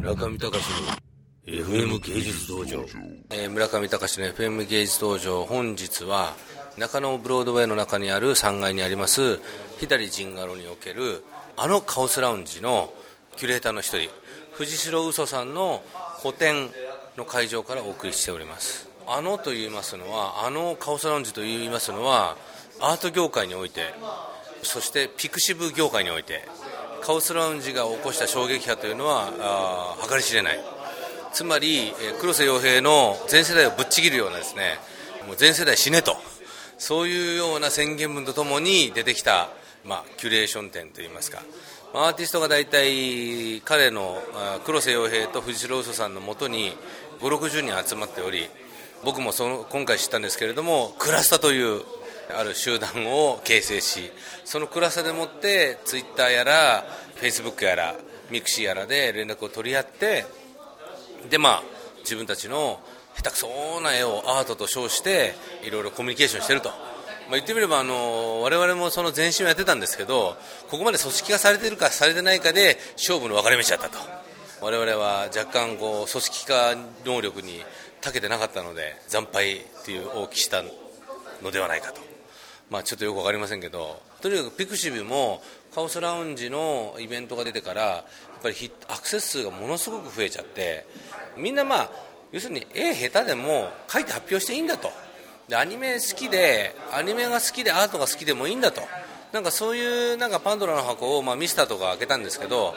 村上隆の FM 芸術道場、えー、村上隆の FM 芸術道場。本日は中野ブロードウェイの中にある3階にあります左陣ガロにおけるあのカオスラウンジのキュレーターの一人藤代嘘さんの個展の会場からお送りしております。あのと言いますのはあのカオスラウンジと言いますのはアート業界においてそしてピクシブ業界においてカオスラウンジが起こした衝撃波というのは計り知れない。つまり黒瀬洋平の全世代をぶっちぎるようなですねもう全世代死ねと。そういうような宣言文とともに出てきた、まあ、キュレーション展といいますか。アーティストが大体彼の黒瀬洋平と藤代嘘さんのもとに560人集まっており僕もその今回知ったんですけれどもクラスタというある集団を形成しその暗さでもってツイッターやらフェイスブックやらミクシーやらで連絡を取り合ってでまあ自分たちの下手くそな絵をアートと称していろいろコミュニケーションしてると、まあ、言ってみればあの我々もその前身をやってたんですけどここまで組織化されてるかされてないかで勝負の分かれ道だったと。我々は若干こう組織化能力に長けてなかったので惨敗という大きしたのではないかと。まあ、ちょっとよく分かりませんけどとにかくピクシブもカオスラウンジのイベントが出てからやっぱりアクセス数がものすごく増えちゃってみんなまあ要するに絵下手でも書いて発表していいんだと。でアニメ好きでアニメが好きでアートが好きでもいいんだと。なんかそういうなんかパンドラの箱を、まあ、ミスターとか開けたんですけど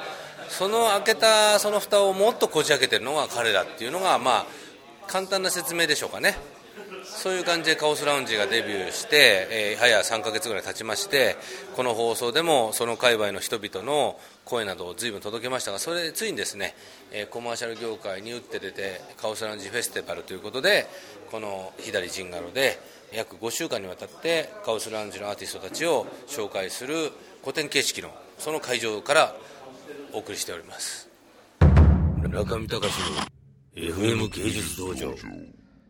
その開けたその蓋をもっとこじ開けてるのが彼だっていうのがまあ簡単な説明でしょうかね。そういう感じでカオスラウンジがデビューして、えー、早3か月ぐらい経ちましてこの放送でもその界隈の人々の声などを随分届けましたがそれついにですね、えー、コマーシャル業界に打って出てカオスラウンジフェスティバルということでこの左陣ガロで約5週間にわたってカオスラウンジのアーティストたちを紹介する古典形式のその会場からお送りしております。中見隆の FM 芸術道場。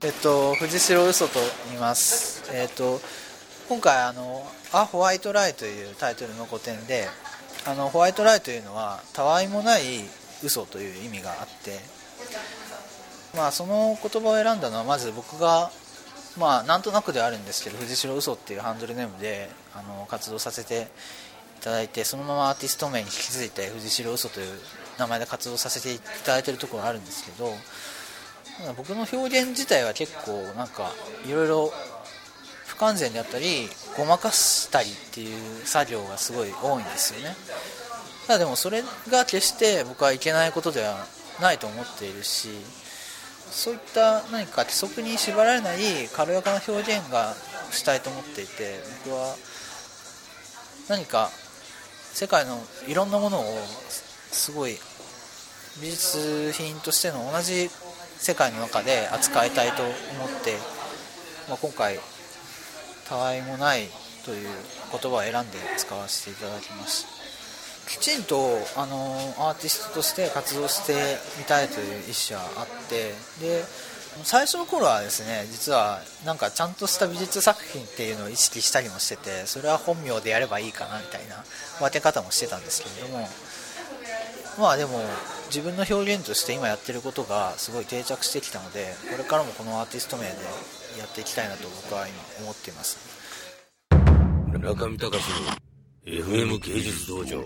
えっと、藤代嘘と言います。えっと、今回あの、ア・ホワイト・ライというタイトルの古典で、あの、ホワイト・ライというのは、たわいもない嘘という意味があって、まあ、その言葉を選んだのは、まず僕が、まあ、なんとなくではあるんですけど、藤代嘘っていうハンドルネームで、あの、活動させていただいて、そのままアーティスト名に引き継いで、藤代嘘という名前で活動させていただいているところがあるんですけど、僕の表現自体は結構なんかいろいろ不完全であったりごまかしたりっていう作業がすごい多いんですよね。ただでもそれが決して僕はいけないことではないと思っているしそういった何か規則に縛られない軽やかな表現がしたいと思っていて僕は何か世界のいろんなものをすごい美術品としての同じ世界の中で扱いたいと思って、まあ、今回たわいもないという言葉を選んで使わせていただきます。きちんとあのアーティストとして活動してみたいという意思はあってで最初の頃はですね実はなんかちゃんとした美術作品っていうのを意識したりもしててそれは本名でやればいいかなみたいな分け方もしてたんですけれどもまあでも自分の表現として今やってることがすごい定着してきたのでこれからもこのアーティスト名でやっていきたいなと僕は今思っています。中見隆の FM 芸術道場。